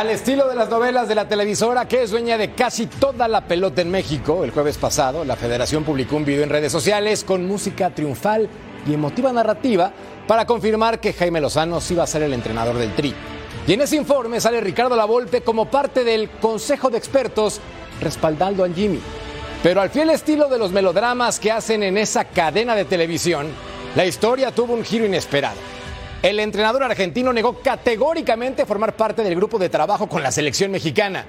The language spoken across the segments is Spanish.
Al estilo de las novelas de la televisora que es dueña de casi toda la pelota en México, el jueves pasado la federación publicó un video en redes sociales con música triunfal y emotiva narrativa para confirmar que Jaime Lozano sí a ser el entrenador del Tri. Y en ese informe sale Ricardo Lavolpe como parte del Consejo de Expertos respaldando a Jimmy. Pero al fiel estilo de los melodramas que hacen en esa cadena de televisión, la historia tuvo un giro inesperado. El entrenador argentino negó categóricamente formar parte del grupo de trabajo con la selección mexicana.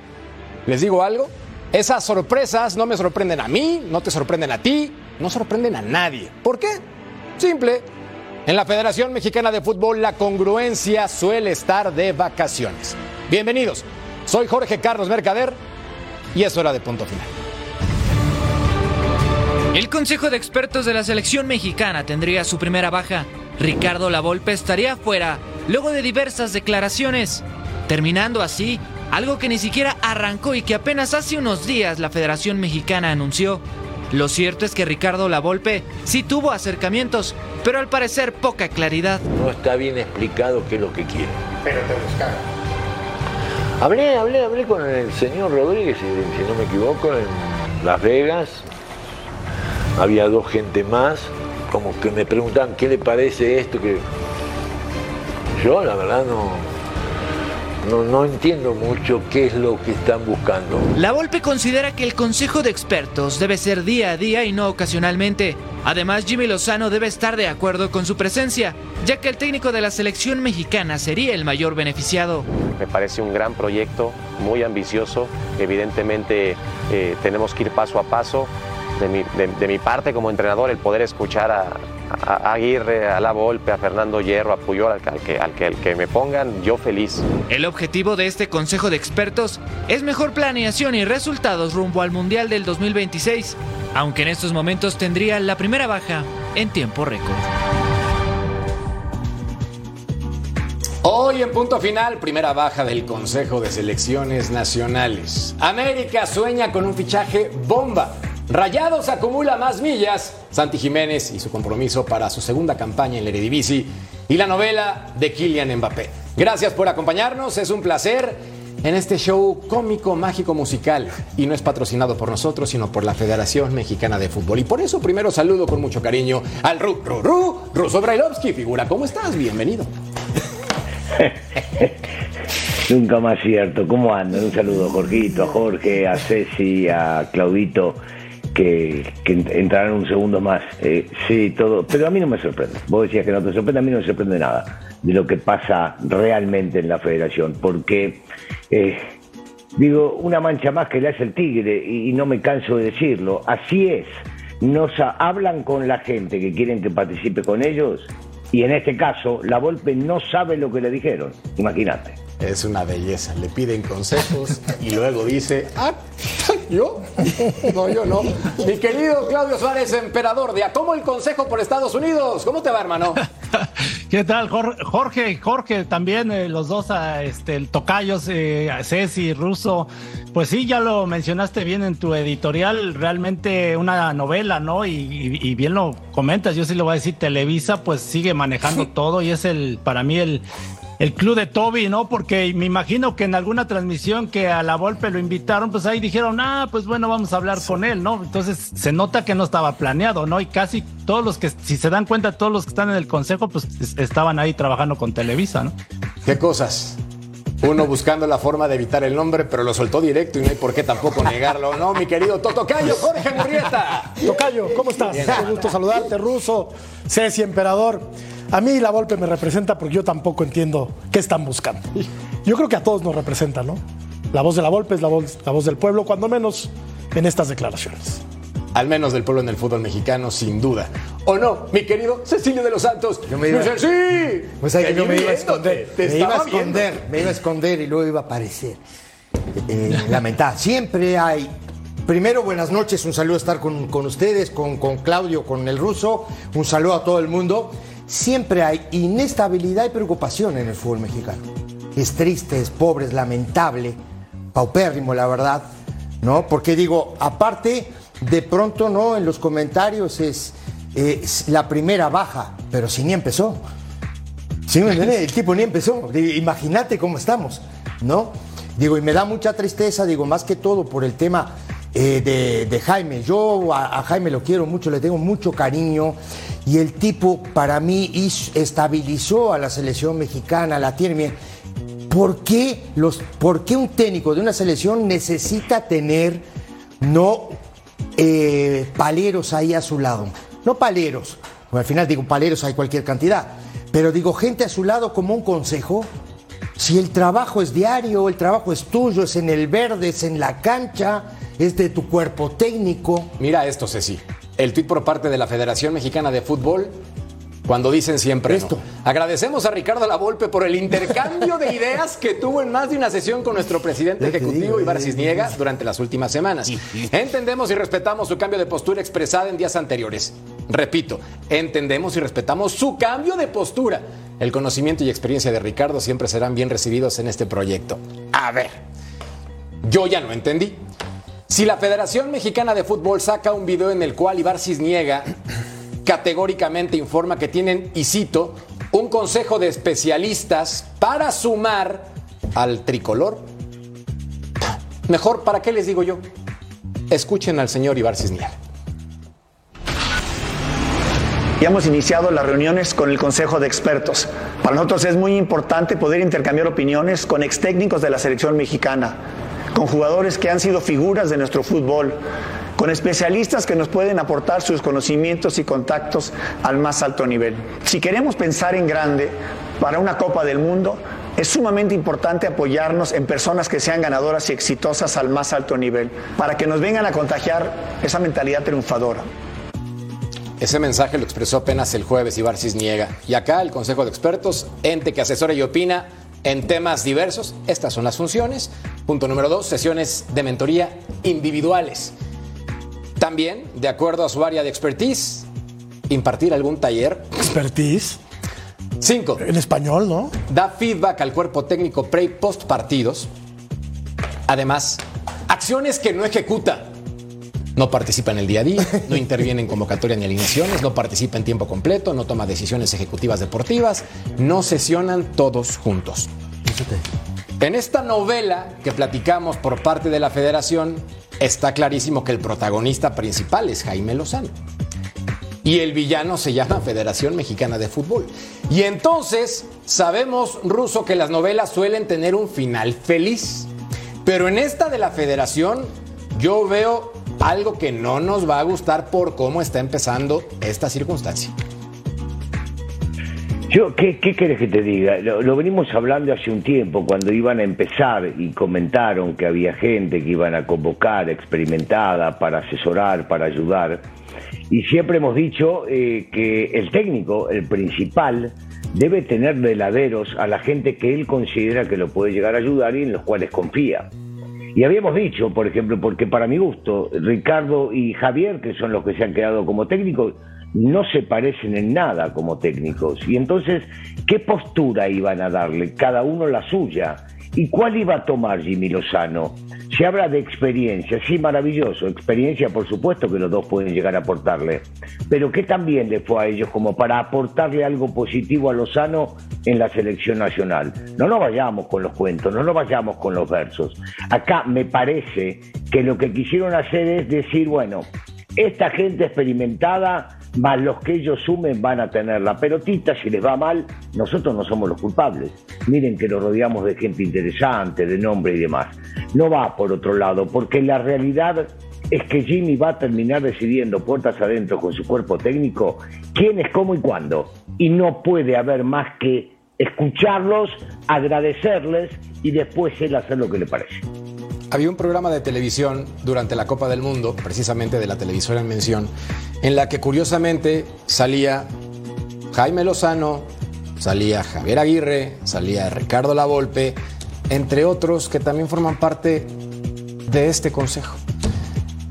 ¿Les digo algo? Esas sorpresas no me sorprenden a mí, no te sorprenden a ti, no sorprenden a nadie. ¿Por qué? Simple. En la Federación Mexicana de Fútbol la congruencia suele estar de vacaciones. Bienvenidos. Soy Jorge Carlos Mercader y es hora de punto final. El Consejo de Expertos de la Selección Mexicana tendría su primera baja Ricardo Lavolpe estaría fuera luego de diversas declaraciones, terminando así algo que ni siquiera arrancó y que apenas hace unos días la Federación Mexicana anunció. Lo cierto es que Ricardo Lavolpe sí tuvo acercamientos, pero al parecer poca claridad. No está bien explicado qué es lo que quiere. Pero te buscaron. Hablé, hablé, hablé con el señor Rodríguez, si no me equivoco, en Las Vegas. Había dos gente más como que me preguntan qué le parece esto que yo la verdad no, no, entiendo mucho qué es lo que están buscando. La Volpe considera que el Consejo de Expertos debe ser día a día y no ocasionalmente. Además, Jimmy Lozano debe estar de acuerdo con su presencia, ya que el técnico de la selección mexicana sería el mayor beneficiado. Me parece un gran proyecto, muy ambicioso. Evidentemente eh, tenemos que ir paso a paso de mi, parte como entrenador el poder escuchar a, Aguirre, a La Volpe, a Fernando Hierro, a Puyol, al, que, al, que, al que me pongan, yo feliz. El objetivo de este consejo de expertos es mejor planeación y resultados rumbo al Mundial del 2026, aunque en estos momentos tendría la primera baja en tiempo récord. Hoy en punto final, primera baja del Consejo de Selecciones Nacionales. América sueña con un fichaje bomba Rayados acumula más millas. Santi Jiménez y su compromiso para su segunda campaña en la Eredivisie y la novela de Kylian Mbappé. Gracias por acompañarnos, es un placer en este show cómico, mágico, musical. Y no es patrocinado por nosotros, sino por la Federación Mexicana de Fútbol. Y por eso primero saludo con mucho cariño al Ru, Ru, Ru, Ruso Brailovsky. Figura, ¿cómo estás? Bienvenido. Nunca más cierto. ¿Cómo andan? Un saludo a Jorgito, a Jorge, a Ceci, a Claudito que, entrarán un segundo más. Eh, sí, todo. Pero a mí no me sorprende. Vos decías que no te sorprende, a mí no me sorprende nada de lo que pasa realmente en la federación. Porque, eh, digo, una mancha más que le hace el tigre, y, no me canso de decirlo. Así es. Nos hablan con la gente que quieren que participe con ellos. Y en este caso, la Volpe no sabe lo que le dijeron. Imagínate. Es una belleza. Le piden consejos y luego dice, ah, ¿yo? No, yo no. Mi querido Claudio Suárez, emperador de A cómo el Consejo por Estados Unidos. ¿Cómo te va, hermano? ¿Qué tal, Jorge? Jorge, también eh, los dos, ah, este, el tocayos, eh, Ceci, Russo. Pues sí, ya lo mencionaste bien en tu editorial, realmente una novela, ¿no? Y, y bien lo comentas, yo sí lo voy a decir, Televisa pues sigue manejando todo y es el, para mí el, el club de Toby, ¿no? Porque me imagino que en alguna transmisión que a la Volpe lo invitaron, pues ahí dijeron, ah, pues bueno, vamos a hablar con él, ¿no? Entonces se nota que no estaba planeado, ¿no? Y casi todos los que, si se dan cuenta, todos los que están en el consejo, pues estaban ahí trabajando con Televisa, ¿no? ¿Qué cosas? Uno buscando la forma de evitar el nombre, pero lo soltó directo y no hay por qué tampoco negarlo. No, mi querido Totocayo, Jorge Murrieta. Tocayo, ¿cómo estás? Qué gusto saludarte, Ruso, Ceci, Emperador. A mí la Volpe me representa porque yo tampoco entiendo qué están buscando. Yo creo que a todos nos representa, ¿no? La voz de la Volpe es la voz, la voz del pueblo, cuando menos en estas declaraciones. Al menos del pueblo en el fútbol mexicano, sin duda. ¿O no, mi querido Cecilio de los Santos? Yo me iba, sí. Pues ahí yo me iba a esconder. me iba a esconder, me iba a esconder y luego iba a aparecer. Eh, lamentable. Siempre hay Primero, buenas noches, un saludo a estar con, ustedes, con, con, Claudio, con el ruso, un saludo a todo el mundo siempre hay inestabilidad y preocupación en el fútbol mexicano. Es triste, es pobre, es lamentable, paupérrimo, la verdad, ¿no? Porque digo, aparte, de pronto, ¿no? En los comentarios es, la primera baja, pero si ni empezó. ¿Sí El tipo ni empezó. Imagínate cómo estamos, ¿no? Digo, y me da mucha tristeza, digo, más que todo por el tema eh, de, Jaime. Yo a, Jaime lo quiero mucho, le tengo mucho cariño y el tipo para mí estabilizó a la selección mexicana, la tiene ¿Por qué, los, ¿Por qué un técnico de una selección necesita tener no eh, paleros ahí a su lado? No paleros, al final digo paleros hay cualquier cantidad, pero digo gente a su lado como un consejo. Si el trabajo es diario, el trabajo es tuyo, es en el verde, es en la cancha, es de tu cuerpo técnico. Mira esto, Ceci. El tuit por parte de la Federación Mexicana de Fútbol cuando dicen siempre esto. Agradecemos a Ricardo Lavolpe por el intercambio de ideas que tuvo en más de una sesión con nuestro presidente ejecutivo Ibar Cisniega durante las últimas semanas. Entendemos y respetamos su cambio de postura expresada en días anteriores. Repito, entendemos y respetamos su cambio de postura. El conocimiento y experiencia de Ricardo siempre serán bien recibidos en este proyecto. A ver, yo ya no entendí. Si la Federación Mexicana de Fútbol saca un video en el cual Ibar Cisniega categóricamente informa que tienen, y cito, un consejo de especialistas para sumar al tricolor, mejor, ¿para qué les digo yo? Escuchen al señor Ibar Cisniega. Ya hemos iniciado las reuniones con el Consejo de Expertos. Para nosotros es muy importante poder intercambiar opiniones con ex técnicos de la selección mexicana con jugadores que han sido figuras de nuestro fútbol, con especialistas que nos pueden aportar sus conocimientos y contactos al más alto nivel. Si queremos pensar en grande para una Copa del Mundo, es sumamente importante apoyarnos en personas que sean ganadoras y exitosas al más alto nivel, para que nos vengan a contagiar esa mentalidad triunfadora. Ese mensaje lo expresó apenas el jueves Ibar Cisniega. Y acá el Consejo de Expertos, ente que asesora y opina, en temas diversos. Estas son las funciones. Punto número dos, sesiones de mentoría individuales. También, de acuerdo a su área de expertise, impartir algún taller. ¿Expertise? Cinco. En español, ¿no? Da feedback al cuerpo técnico pre y post partidos. Además, acciones que no ejecuta. No participa en el día a día, no interviene en convocatoria ni alineaciones, no participa en tiempo completo, no toma decisiones ejecutivas deportivas, no sesionan todos juntos. En esta novela que platicamos por parte de la federación, está clarísimo que el protagonista principal es Jaime Lozano. Y el villano se llama Federación Mexicana de Fútbol. Y entonces sabemos, Ruso, que las novelas suelen tener un final feliz. Pero en esta de la federación yo veo algo que no nos va a gustar por cómo está empezando esta circunstancia. Yo, ¿qué, qué que te diga? Lo, venimos hablando hace un tiempo, cuando iban a empezar y comentaron que había gente que iban a convocar experimentada para asesorar, para ayudar. Y siempre hemos dicho eh, que el técnico, el principal, debe tener veladeros a la gente que él considera que lo puede llegar a ayudar y en los cuales confía. Y habíamos dicho, por ejemplo, porque para mi gusto, Ricardo y Javier, que son los que se han quedado como técnicos, no se parecen en nada como técnicos. Y entonces, ¿qué postura iban a darle? Cada uno la suya. ¿Y cuál iba a tomar Jimmy Lozano? Se habla de experiencia, sí, maravilloso. Experiencia, por supuesto, que los dos pueden llegar a aportarle. Pero ¿qué también le fue a ellos como para aportarle algo positivo a Lozano en la selección nacional? No nos vayamos con los cuentos, no nos vayamos con los versos. Acá me parece que lo que quisieron hacer es decir, bueno, esta gente experimentada más los que ellos sumen van a tener la pelotita, si les va mal, nosotros no somos los culpables. Miren que lo rodeamos de gente interesante, de nombre y demás. No va por otro lado, porque la realidad es que Jimmy va a terminar decidiendo puertas adentro con su cuerpo técnico quién es, cómo y cuándo. Y no puede haber más que escucharlos, agradecerles y después él hacer lo que le parece. Había un programa de televisión durante la Copa del Mundo, precisamente de la televisora en mención, en la que curiosamente salía Jaime Lozano, salía Javier Aguirre, salía Ricardo Lavolpe, entre otros que también forman parte de este consejo.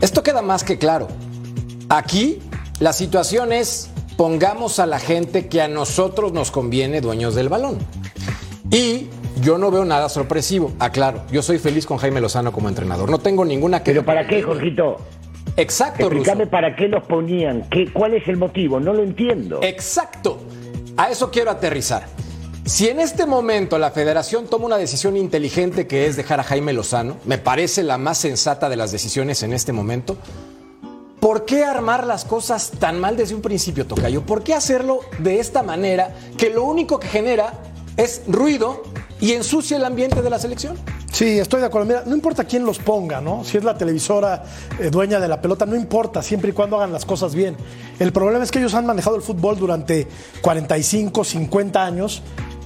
Esto queda más que claro. Aquí la situación es pongamos a la gente que a nosotros nos conviene dueños del balón. Y yo no veo nada sorpresivo. Aclaro, yo soy feliz con Jaime Lozano como entrenador. No tengo ninguna que. ¿Pero para qué, Jorgito? Exacto, Explícame para qué los ponían. ¿Qué, ¿Cuál es el motivo? No lo entiendo. Exacto. A eso quiero aterrizar. Si en este momento la federación toma una decisión inteligente que es dejar a Jaime Lozano, me parece la más sensata de las decisiones en este momento, ¿por qué armar las cosas tan mal desde un principio, Tocayo? ¿Por qué hacerlo de esta manera que lo único que genera es ruido y ensucia el ambiente de la selección? Sí, estoy de acuerdo. Mira, no importa quién los ponga, ¿no? Si es la televisora eh, dueña de la pelota, no importa, siempre y cuando hagan las cosas bien. El problema es que ellos han manejado el fútbol durante 45, 50 años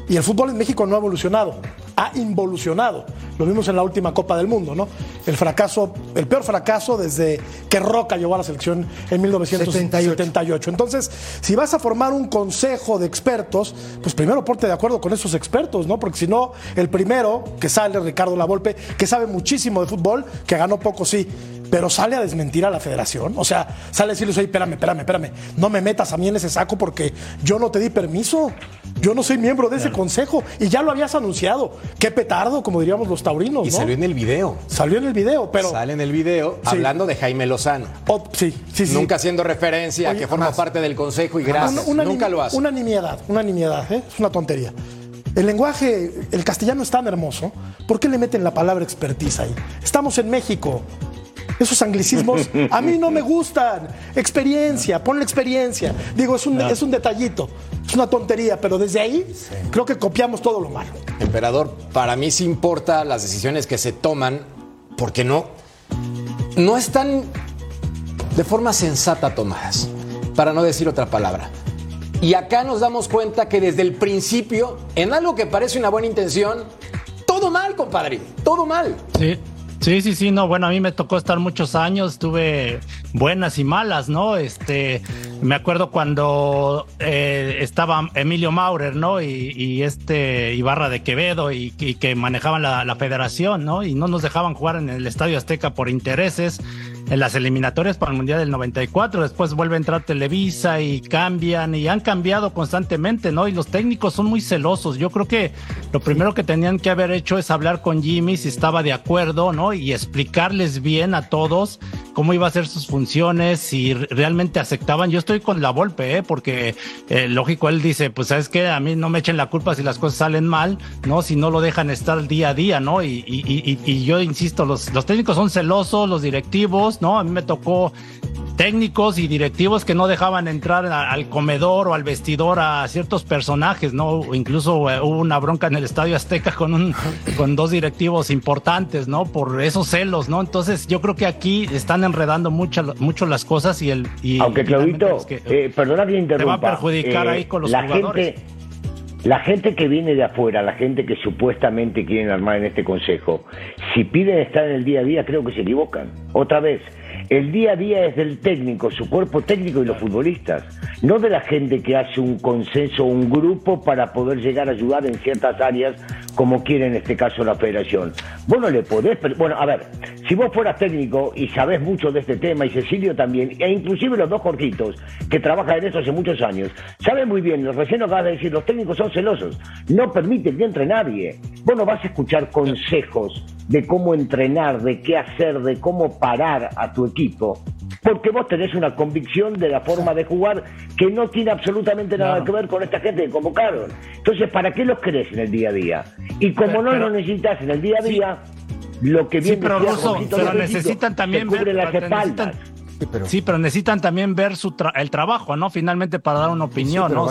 y el fútbol en México no ha evolucionado, ha involucionado. Lo vimos en la última Copa del Mundo, ¿no? El fracaso, el peor fracaso desde que Roca llegó a la selección en 1978. Entonces, si vas a formar un consejo de expertos, pues primero ponte de acuerdo con esos expertos, ¿no? Porque si no, el primero que sale, Ricardo Lavolpe, que sabe muchísimo de fútbol, que ganó poco, sí, pero sale a desmentir a la federación. O sea, sale a decirles, oye, espérame, espérame, espérame, no me metas a mí en ese saco porque yo no te di permiso. Yo no soy miembro de ese consejo y ya lo habías anunciado. Qué petardo, como diríamos los taurinos. Y salió en el video. Salió en el video, pero. Sale en el video hablando de Jaime Lozano. Oh, sí, sí, sí. Nunca haciendo referencia a que forma parte del consejo y gracias. Nunca lo hace. Una nimiedad, una nimiedad, ¿eh? es una tontería. El lenguaje, el castellano es tan hermoso. ¿Por qué le meten la palabra expertise ahí? Estamos en México. Esos anglicismos a mí no me gustan. Experiencia, ponle experiencia. Digo, es un, es un detallito, es una tontería, pero desde ahí creo que copiamos todo lo malo. Emperador, para mí sí importa las decisiones que se toman, porque no, no están de forma sensata tomadas, para no decir otra palabra. Y acá nos damos cuenta que desde el principio, en algo que parece una buena intención, todo mal, compadre, todo mal. Sí. Sí, sí, sí, no, bueno, a mí me tocó estar muchos años, tuve buenas y malas, ¿no? Este, me acuerdo cuando eh, estaba Emilio Maurer, ¿no? Y, este Ibarra de Quevedo y, que manejaban la, federación, ¿no? Y no nos dejaban jugar en el Estadio Azteca por intereses en las eliminatorias para el Mundial del 94, después vuelve a entrar Televisa y cambian y han cambiado constantemente, ¿no? Y los técnicos son muy celosos. Yo creo que lo primero que tenían que haber hecho es hablar con Jimmy si estaba de acuerdo, ¿no? Y explicarles bien a todos cómo iba a ser sus funciones, si realmente aceptaban. Yo estoy con la Volpe, ¿eh? Porque eh, lógico, él dice, pues sabes que a mí no me echen la culpa si las cosas salen mal, ¿no? Si no lo dejan estar día a día, ¿no? Y, y, y yo insisto, los, los técnicos son celosos, los directivos, ¿no? A mí me tocó técnicos y directivos que no dejaban entrar al comedor o al vestidor a ciertos personajes, ¿no? Incluso eh, hubo una bronca en el Estadio Azteca con un con dos directivos importantes, ¿no? Por esos celos, ¿no? Entonces, yo creo que aquí están enredando mucho, mucho las cosas y el y Aunque Claudito, eh, perdona que interrumpa. Te va a perjudicar ahí eh, con los la jugadores. Gente, la gente que viene de afuera, la gente que supuestamente quieren armar en este consejo, si piden estar en el día a día, creo que se equivocan. Otra vez, el día a día es del técnico, su cuerpo técnico y los futbolistas, no de la gente que hace un consenso, un grupo para poder llegar a ayudar en ciertas áreas como quiere en este caso la federación. Vos no le podés, bueno, a ver, si vos fueras técnico y sabés mucho de este tema, y Cecilio también, e inclusive los dos Jorquitos, que trabajan en eso hace muchos años, saben muy bien, recién acabas de decir, los técnicos son celosos, no permiten que entre nadie. Vos no vas a escuchar consejos de cómo entrenar, de qué hacer, de cómo parar a tu equipo, porque vos tenés una convicción de la forma de jugar que no tiene absolutamente nada que ver con esta gente que convocaron. Entonces, ¿para qué los crees en el día a día? Y como no lo necesitas en el día a día, lo que viene sí, pero, pero necesitan también ver, las espaldas. Sí, pero, necesitan también ver su el trabajo, ¿no? Finalmente para dar una opinión, ¿no?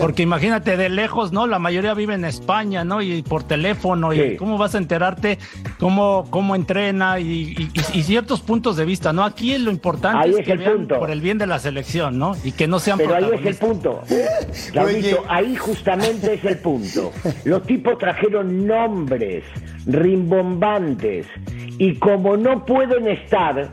porque imagínate de lejos, ¿no? La mayoría vive en España, ¿no? Y por teléfono, y cómo vas a enterarte cómo, cómo entrena y, ciertos puntos de vista, ¿no? Aquí lo importante es, que vean por el bien de la selección, ¿no? Y que no sean Pero ahí es el punto. Claudito, ahí justamente es el punto. Los tipos trajeron nombres rimbombantes y como no pueden estar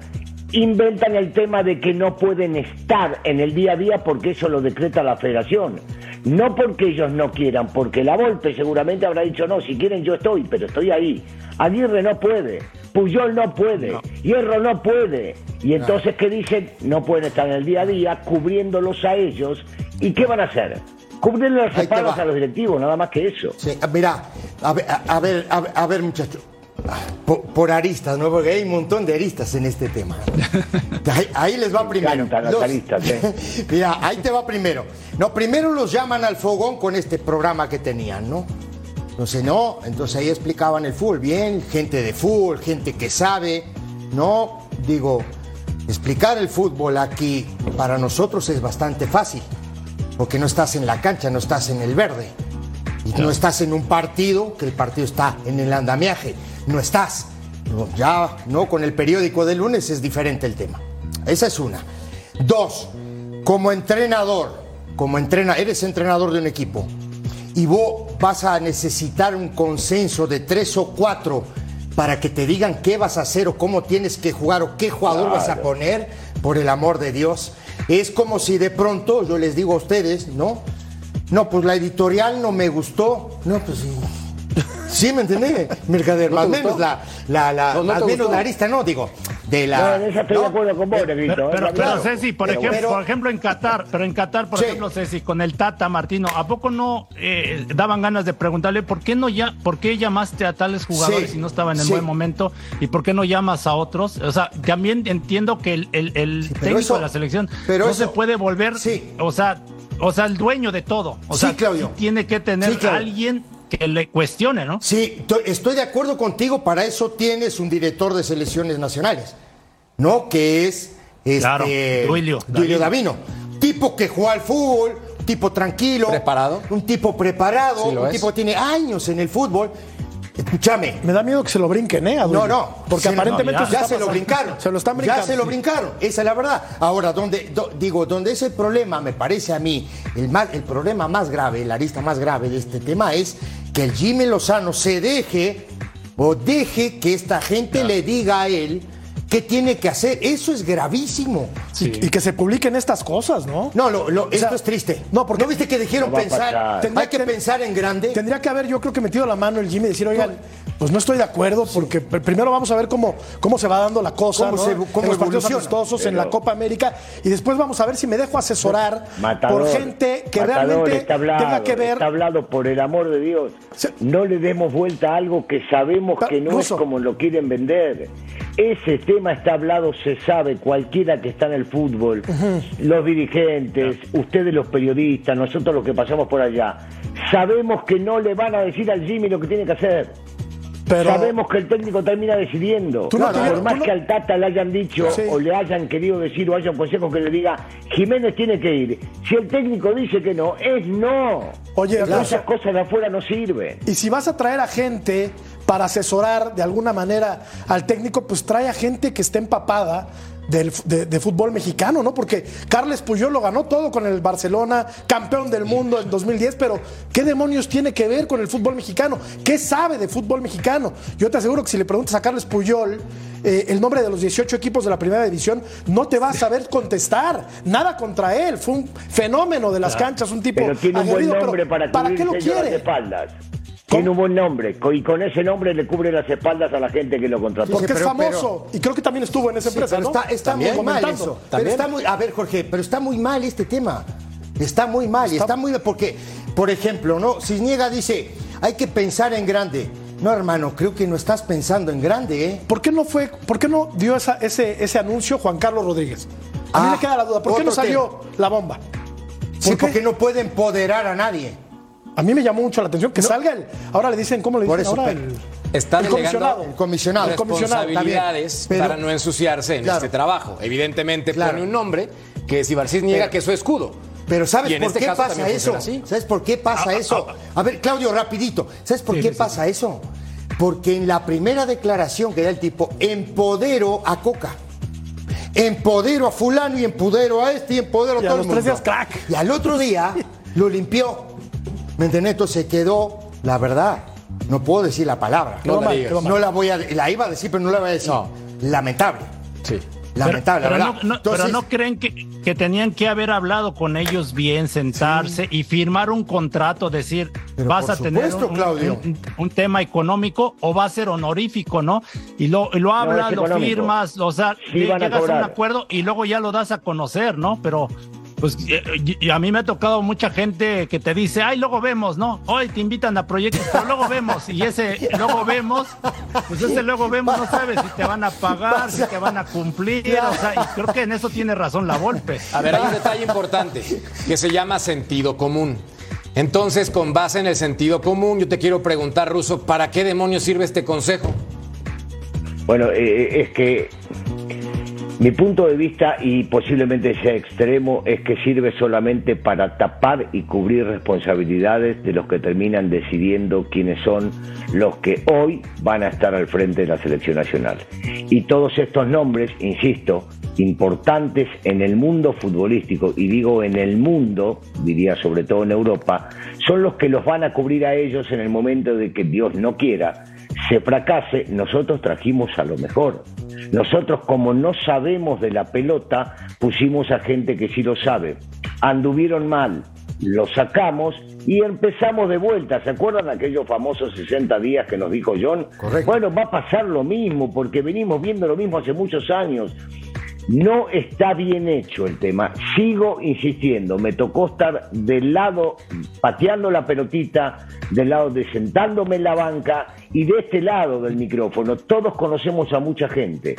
inventan el tema de que no pueden estar en el día a día porque eso lo decreta la federación. No porque ellos no quieran, porque la Volpe seguramente habrá dicho, no, si quieren yo estoy, pero estoy ahí. Aguirre no puede, Puyol no puede, Hierro no puede. Y entonces, ¿qué dicen? No pueden estar en el día a día cubriéndolos a ellos. ¿Y qué van a hacer? Cubrirle las espaldas a los directivos, nada más que eso. Sí, mira, a ver, a ver, a ver, muchachos. Por, aristas, ¿no? Porque hay un montón de aristas en este tema. Ahí, les va primero. ¿eh? Mira, ahí te va primero. No, primero los llaman al fogón con este programa que tenían, ¿no? Entonces, no, entonces ahí explicaban el fútbol bien, gente de fútbol, gente que sabe, ¿no? Digo, explicar el fútbol aquí para nosotros es bastante fácil, porque no estás en la cancha, no estás en el verde. Y no estás en un partido, que el partido está en el andamiaje. No estás. ya, no, con el periódico de lunes es diferente el tema. Esa es una. Dos, como entrenador, como entrena, eres entrenador de un equipo y vos vas a necesitar un consenso de tres o cuatro para que te digan qué vas a hacer o cómo tienes que jugar o qué jugador vas a poner, por el amor de Dios. Es como si de pronto yo les digo a ustedes, ¿no? No, pues la editorial no me gustó. No, pues sí. Sí, ¿me entendés? Mercader, más o menos la, la, la, más menos la arista, no, digo, de la. No, esa estoy de acuerdo con vos, Pero, pero, Ceci, por, ejemplo, por ejemplo, en Qatar, pero en Qatar, por ejemplo, Ceci, con el Tata Martino, ¿a poco no eh, daban ganas de preguntarle por qué no ya, por qué llamaste a tales jugadores si no estaban en el buen momento y por qué no llamas a otros? O sea, también entiendo que el, el, técnico de la selección no se puede volver, o sea, o sea, el dueño de todo. O sea, Claudio. tiene que tener alguien que le cuestione, ¿no? Sí, estoy de acuerdo contigo, para eso tienes un director de selecciones nacionales, ¿no? Que es este, Duilio, Davino. Tipo que juega al fútbol, tipo tranquilo. Preparado. Un tipo preparado, un tipo que tiene años en el fútbol Escúchame. Me da miedo que se lo brinquen, ¿eh? No, no. Porque aparentemente ya, se lo brincaron. Se lo están brincando. Ya se lo brincaron. Esa es la verdad. Ahora, donde, digo, donde ese problema, me parece a mí, el, más, el problema más grave, la arista más grave de este tema es que el Jimmy Lozano se deje o deje que esta gente le diga a él ¿Qué tiene que hacer? Eso es gravísimo. Y, que se publiquen estas cosas, ¿no? No, lo, esto es triste. No, porque ¿No viste que dijeron pensar? Tendría que, pensar en grande. Tendría que haber, yo creo que metido la mano el Jimmy y decir, oigan, pues no estoy de acuerdo, porque primero vamos a ver cómo, cómo se va dando la cosa, ¿Cómo se, cómo en los partidos amistosos, en la Copa América, y después vamos a ver si me dejo asesorar por gente que realmente tenga que ver. Está hablado, por el amor de Dios. No le demos vuelta a algo que sabemos que no es como lo quieren vender. Ese tema está hablado, se sabe, cualquiera que está en el fútbol, los dirigentes, ustedes los periodistas, nosotros los que pasamos por allá, sabemos que no le van a decir al Jimmy lo que tiene que hacer. Sabemos que el técnico termina decidiendo. por más que al Tata le hayan dicho o le hayan querido decir o haya un consejo que le diga, Jiménez tiene que ir. Si el técnico dice que no, es no. Oye, esas cosas de afuera no sirven. Y si vas a traer a gente para asesorar de alguna manera al técnico, pues trae a gente que esté empapada de, fútbol mexicano, ¿no? Porque Carles Puyol lo ganó todo con el Barcelona, campeón del mundo en 2010, pero ¿qué demonios tiene que ver con el fútbol mexicano? ¿Qué sabe de fútbol mexicano? Yo te aseguro que si le preguntas a Carles Puyol eh, el nombre de los 18 equipos de la primera división, no te va a saber contestar. Nada contra él, fue un fenómeno de las canchas, un tipo. Pero tiene un buen nombre para, ¿para qué lo quiere? espaldas. Tiene un buen nombre y con ese nombre le cubre las espaldas a la gente que lo contrató. Porque es famoso y creo que también estuvo en esa empresa. está, muy mal eso. está muy, a ver, Jorge, pero está muy mal este tema. Está muy mal y está muy mal porque, por ejemplo, ¿no? Cisniega dice, hay que pensar en grande. No, hermano, creo que no estás pensando en grande, ¿eh? ¿Por qué no fue, por qué no dio ese, ese anuncio Juan Carlos Rodríguez? A mí me ah, queda la duda, ¿por qué no salió la bomba? Sí, porque no puede empoderar a nadie. A mí me llamó mucho la atención que salga el. Ahora le dicen, ¿cómo le dicen ahora? El, está el comisionado. El comisionado. Responsabilidades para no ensuciarse en este trabajo. Evidentemente pone un nombre que es Ibarcis niega que es su escudo. Pero ¿sabes por este qué pasa eso? ¿Sabes por qué pasa eso? A ver, Claudio, rapidito. ¿Sabes por qué pasa eso? Porque en la primera declaración que da el tipo, empodero a Coca. Empodero a fulano y empodero a este y empodero a todo el Días, crack. Y al otro día lo limpió. ¿Me se quedó, la verdad, no puedo decir la palabra. No, la, voy a, la iba a decir, pero no la voy a decir. Lamentable. Sí. Lamentable, pero, ¿verdad? No, pero no creen que, que, tenían que haber hablado con ellos bien, sentarse y firmar un contrato, decir, vas a tener un, tema económico o va a ser honorífico, ¿no? Y lo, lo hablas, lo firmas, o sea, llegas a un acuerdo y luego ya lo das a conocer, ¿no? Pero pues y, a mí me ha tocado mucha gente que te dice, ay, luego vemos, ¿no? Hoy te invitan a proyectos, pero luego vemos. Y ese luego vemos, pues ese luego vemos no sabes si te van a pagar, si te van a cumplir. O sea, y creo que en eso tiene razón la golpe. A ver, hay un detalle importante que se llama sentido común. Entonces, con base en el sentido común, yo te quiero preguntar, Ruso, ¿para qué demonios sirve este consejo? Bueno, eh, eh, es que mi punto de vista, y posiblemente sea extremo, es que sirve solamente para tapar y cubrir responsabilidades de los que terminan decidiendo quiénes son los que hoy van a estar al frente de la selección nacional. Y todos estos nombres, insisto, importantes en el mundo futbolístico, y digo en el mundo, diría sobre todo en Europa, son los que los van a cubrir a ellos en el momento de que Dios no quiera se fracase, nosotros trajimos a lo mejor. Nosotros, como no sabemos de la pelota, pusimos a gente que sí lo sabe. Anduvieron mal, lo sacamos y empezamos de vuelta. ¿Se acuerdan de aquellos famosos 60 días que nos dijo John? Bueno, va a pasar lo mismo, porque venimos viendo lo mismo hace muchos años. No está bien hecho el tema. Sigo insistiendo. Me tocó estar del lado pateando la pelotita, del lado de sentándome en la banca y de este lado del micrófono. Todos conocemos a mucha gente.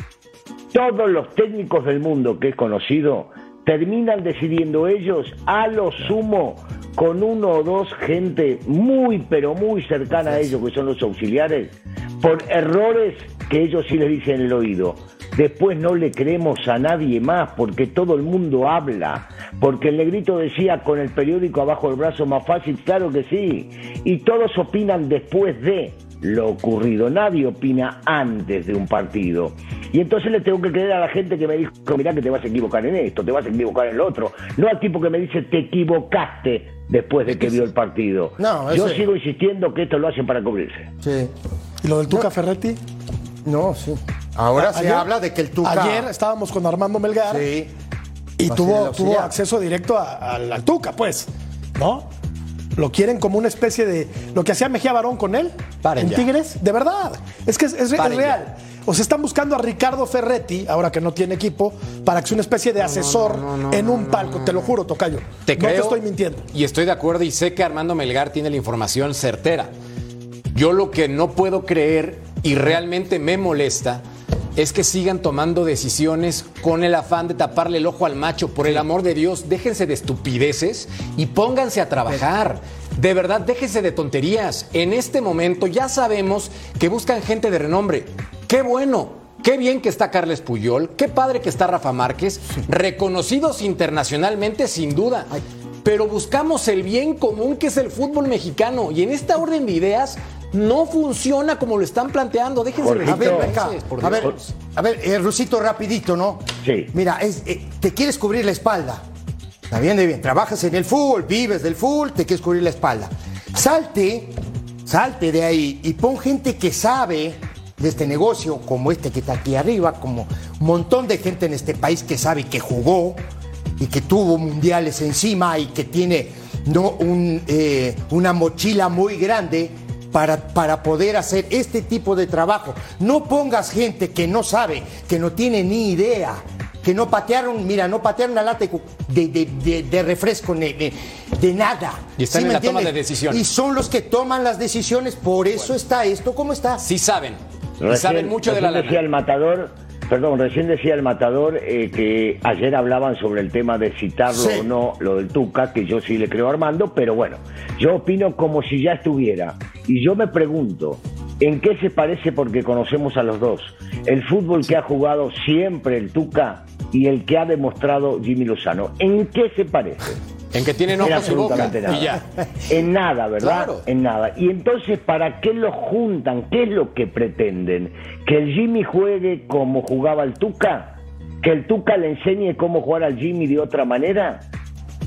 Todos los técnicos del mundo que he conocido terminan decidiendo ellos a lo sumo con uno o dos gente muy pero muy cercana a ellos que son los auxiliares por errores que ellos sí les dicen en el oído. Después no le creemos a nadie más porque todo el mundo habla. Porque el negrito decía con el periódico abajo del brazo más fácil, claro que sí. Y todos opinan después de lo ocurrido. Nadie opina antes de un partido. Y entonces le tengo que creer a la gente que me dijo, mirá que te vas a equivocar en esto, te vas a equivocar en lo otro. No al tipo que me dice, te equivocaste después de que vio el partido. Yo sigo insistiendo que esto lo hacen para cubrirse. Sí. ¿Y lo del Tuca Ferretti? No, sí. Ahora se habla de que el Tuca. Ayer estábamos con Armando Melgar. Sí. Y tuvo, tuvo acceso directo al Tuca, pues. ¿No? Lo quieren como una especie de. Lo que hacía Mejía Barón con él. en Tigres. De verdad. Es que es, real. O se están buscando a Ricardo Ferretti, ahora que no tiene equipo, para que sea una especie de asesor en un palco. Te lo juro, Tocayo. Te creo. No te estoy mintiendo. Y estoy de acuerdo y sé que Armando Melgar tiene la información certera. Yo lo que no puedo creer y realmente me molesta es que sigan tomando decisiones con el afán de taparle el ojo al macho. Por el amor de Dios, déjense de estupideces y pónganse a trabajar. De verdad, déjense de tonterías. En este momento ya sabemos que buscan gente de renombre. Qué bueno. Qué bien que está Carles Puyol, qué padre que está Rafa Márquez, reconocidos internacionalmente sin duda. Pero buscamos el bien común que es el fútbol mexicano y en esta orden de ideas no funciona como lo están planteando. Déjense a ver, a ver, a ver, eh, Rusito, rapidito, ¿no? Sí. Mira, eh, te quieres cubrir la espalda. Está bien, de bien. Trabajas en el fútbol, vives del fútbol, te quieres cubrir la espalda. Salte, salte de ahí y pon gente que sabe de este negocio, como este que está aquí arriba, como un montón de gente en este país que sabe que jugó y que tuvo mundiales encima y que tiene ¿no? Un, eh, una mochila muy grande para, para poder hacer este tipo de trabajo. No pongas gente que no sabe, que no tiene ni idea, que no patearon, mira, no patearon la lata de, de, refresco, de, nada. Y están en la toma de decisiones. Y son los que toman las decisiones, por eso está esto como está. Sí saben. saben mucho de la lana. el matador Perdón, recién decía el matador eh, que ayer hablaban sobre el tema de citarlo o no, lo del Tuca, que yo sí le creo a Armando, pero bueno, yo opino como si ya estuviera. Y yo me pregunto, ¿en qué se parece porque conocemos a los dos? El fútbol que ha jugado siempre el Tuca y el que ha demostrado Jimmy Lozano. ¿En qué se parece? En que tienen ojos boca. Nada. En nada, ¿verdad? En nada. Y entonces, ¿para qué lo juntan? ¿Qué es lo que pretenden? ¿Que el Jimmy juegue como jugaba el Tuca? ¿Que el Tuca le enseñe cómo jugar al Jimmy de otra manera?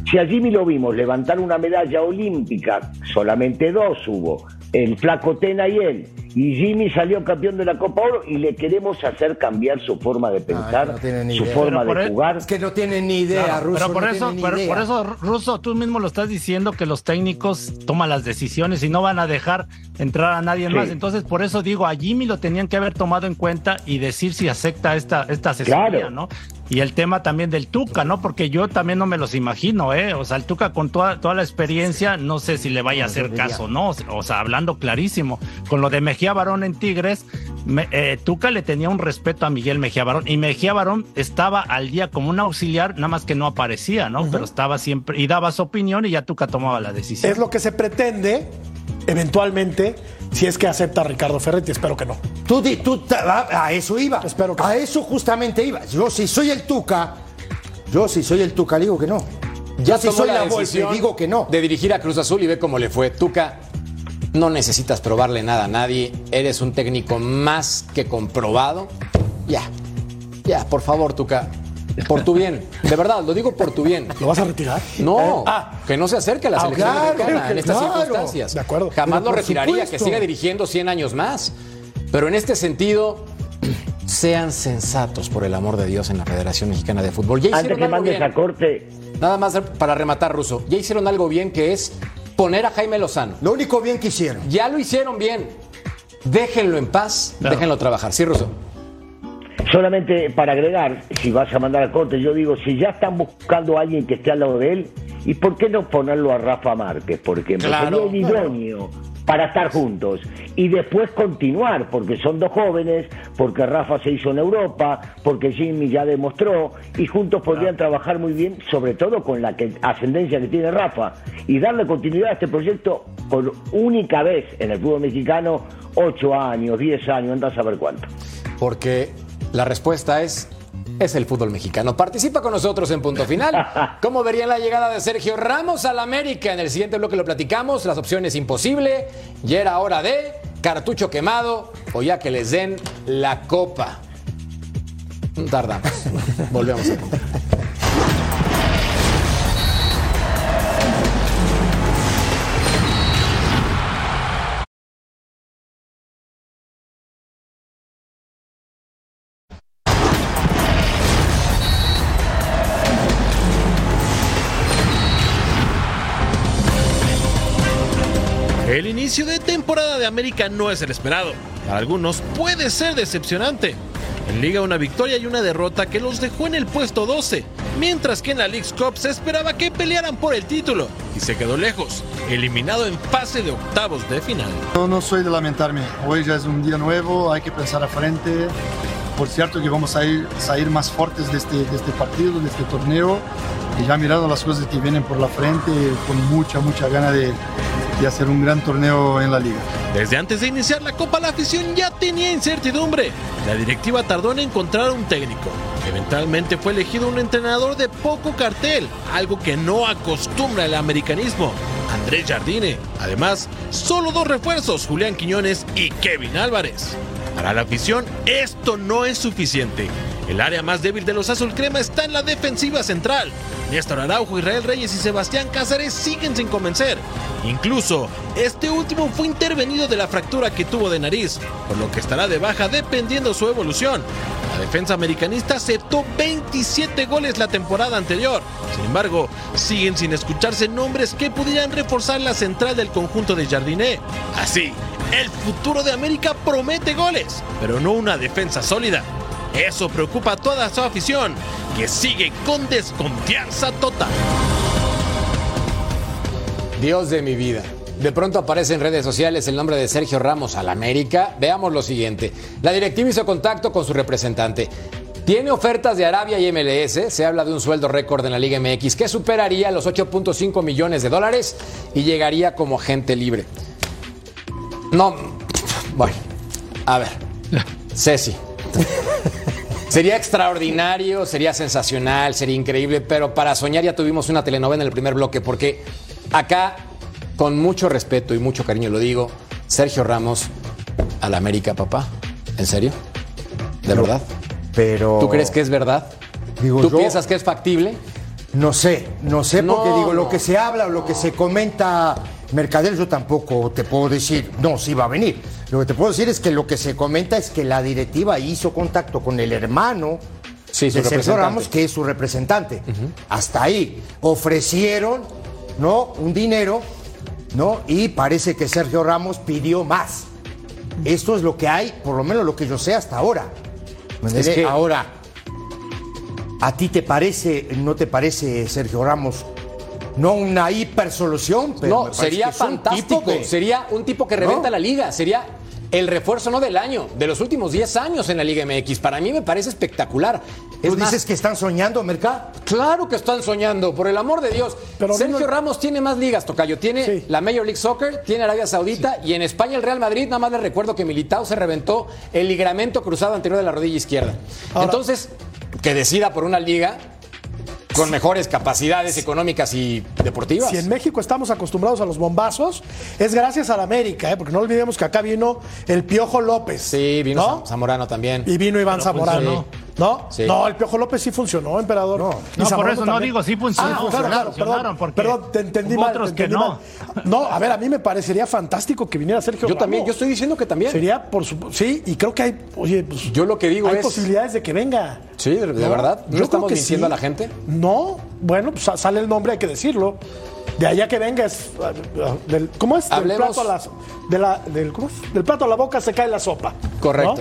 Si a Jimmy lo vimos levantar una medalla olímpica, solamente dos hubo, el flaco Tena y él, y Jimmy salió campeón de la Copa Oro y le queremos hacer cambiar su forma de pensar, su forma de jugar. Es que no tiene ni idea, Russo. Pero por eso, por eso, Russo, tú mismo lo estás diciendo que los técnicos toman las decisiones y no van a dejar entrar a nadie más. Entonces, por eso digo, a Jimmy lo tenían que haber tomado en cuenta y decir si acepta esta, esta asesoría, ¿no? Y el tema también del Tuca, ¿no? Porque yo también no me los imagino, ¿eh? O sea, el Tuca con toda, toda la experiencia, no sé si le vaya a hacer caso, ¿no? O sea, hablando clarísimo. Con lo de Mejía Barón en Tigres, eh, Tuca le tenía un respeto a Miguel Mejía Barón. Y Mejía Barón estaba al día como un auxiliar, nada más que no aparecía, ¿no? Pero estaba siempre y daba su opinión y ya Tuca tomaba la decisión. Es lo que se pretende eventualmente si es que acepta a Ricardo Ferretti, espero que no. Tú, tú a, eso iba. Espero que A eso justamente iba. Yo si soy el Tuca, yo si soy el Tuca digo que no. Ya si soy la, la digo que no. De dirigir a Cruz Azul y ve cómo le fue. Tuca, no necesitas probarle nada a nadie. Eres un técnico más que comprobado. Ya, ya, por favor, Tuca. Por tu bien, de verdad, lo digo por tu bien. ¿Lo vas a retirar? No, ah. que no se acerque a la ah, selección mexicana en estas circunstancias. De acuerdo. Jamás lo retiraría, que siga dirigiendo 100 años más. Pero en este sentido, sean sensatos, por el amor de Dios, en la Federación Mexicana de Fútbol. Ya Antes que mandes a corte. Nada más para rematar, Ruso. Ya hicieron algo bien que es poner a Jaime Lozano. Lo único bien que hicieron. Ya lo hicieron bien. Déjenlo en paz, déjenlo trabajar. Sí, Ruso. Solamente para agregar, si vas a mandar a corte, yo digo, si ya están buscando a alguien que esté al lado de él, ¿y por qué no ponerlo a Rafa Márquez, por ejemplo? Sería el idóneo para estar juntos y después continuar, porque son dos jóvenes, porque Rafa se hizo en Europa, porque Jimmy ya demostró y juntos podrían trabajar muy bien, sobre todo con la ascendencia que tiene Rafa y darle continuidad a este proyecto por única vez en el fútbol mexicano, ocho años, diez años, anda a saber cuánto. Porque la respuesta es es el fútbol mexicano. Participa con nosotros en punto final. ¿Cómo verían la llegada de Sergio Ramos al América? En el siguiente bloque lo platicamos. Las opciones imposible. Ya era hora de cartucho quemado o ya que les den la copa. Tardamos. Volvemos a punto. Temporada de América no es el esperado. Para algunos puede ser decepcionante. En Liga una victoria y una derrota que los dejó en el puesto 12, mientras que en la League Cup se esperaba que pelearan por el título y se quedó lejos, eliminado en fase de octavos de final. No, no soy de lamentarme, hoy ya es un día nuevo, hay que pensar a frente. Por cierto que vamos a ir, salir más fuertes de este, de este partido, de este torneo, y ya mirando las cosas que vienen por la frente, con mucha, mucha gana de, y hacer un gran torneo en la liga. Desde antes de iniciar la Copa, la afición ya tenía incertidumbre. La directiva tardó en encontrar un técnico. Eventualmente fue elegido un entrenador de poco cartel, algo que no acostumbra el americanismo. Andrés Jardine. Además, solo dos refuerzos, Julián Quiñones y Kevin Álvarez. Para la afición, esto no es suficiente. El área más débil de los Azul Crema está en la defensiva central. Néstor Araujo, Israel Reyes y Sebastián Cázares siguen sin convencer. Incluso, este último fue intervenido de la fractura que tuvo de nariz, por lo que estará de baja dependiendo su evolución. La defensa americanista aceptó 27 goles la temporada anterior. Sin embargo, siguen sin escucharse nombres que pudieran reforzar la central del conjunto de Jardiné. Así, el futuro de América promete goles, pero no una defensa sólida. Eso preocupa a toda su afición, que sigue con desconfianza total. Dios de mi vida. De pronto aparece en redes sociales el nombre de Sergio Ramos al América. Veamos lo siguiente. La directiva hizo contacto con su representante. Tiene ofertas de Arabia y MLS. Se habla de un sueldo récord en la Liga MX que superaría los 8.5 millones de dólares y llegaría como agente libre. No, bueno, a ver, Ceci. Sería extraordinario, sería sensacional, sería increíble, pero para soñar ya tuvimos una telenovela en el primer bloque, porque acá, con mucho respeto y mucho cariño lo digo, Sergio Ramos a la América, papá. ¿En serio? ¿De verdad? Pero. ¿Tú crees que es verdad? Digo, ¿Tú piensas que es factible? No sé, no sé, porque digo, lo que se habla o lo que se comenta Mercader, yo tampoco te puedo decir, no, sí va a venir. Lo que te puedo decir es que lo que se comenta es que la directiva hizo contacto con el hermano sí, de Sergio Ramos, que es su representante. Hasta ahí. Ofrecieron, ¿no? Un dinero, ¿no? Y parece que Sergio Ramos pidió más. Esto es lo que hay, por lo menos lo que yo sé hasta ahora. Es que... Ahora, ¿A ti te parece, no te parece, Sergio Ramos, no una hipersolución? Pero No, sería fantástico. tipo que- Sería un tipo que reventa ¿No? la liga. Sería el refuerzo no del año, de los últimos 10 años en la Liga MX. Para mí me parece espectacular. Es ¿Tú más, dices que están soñando, Mercado? Claro que están soñando, por el amor de Dios. Pero Sergio no- Ramos tiene más ligas, Tocayo. Tiene Sí. la Major League Soccer, tiene Arabia Saudita y en España el Real Madrid. Nada más les recuerdo que Militao se reventó el ligamento cruzado anterior de la rodilla izquierda. Ahora- Entonces, que decida por una liga con mejores capacidades económicas y deportivas. Si en México estamos acostumbrados a los bombazos, es gracias a la América, ¿eh? porque no olvidemos que acá vino el Piojo López. Sí, vino ¿no? Zam- Zamorano también. Y vino Iván Pero Zamorano. funcionó. ¿No? Sí. No, el Piojo López sí funcionó, emperador. No. Y No, por eso no digo, sí funcionó. Ah, claro, claro, Funcionaron, perdón, porque perdón, te entendí mal. otros te que entendí no. mal. No, a ver, a mí me parecería fantástico que viniera Sergio Yo también, yo estoy diciendo que también. Sería, por su... Sí, y creo que hay... Oye, pues... Yo lo que digo hay es- posibilidades de que venga. Sí, de, de ¿No? verdad. ¿No Yo estamos que mintiendo sí. a la gente? No, bueno, pues sa- sale el nombre, hay que decirlo. De allá que venga es. ah, ah, del- ¿Cómo es? Del Hablemos- plato, a la, de la, del, ¿cómo es? del plato a la boca se cae la sopa. ¿no?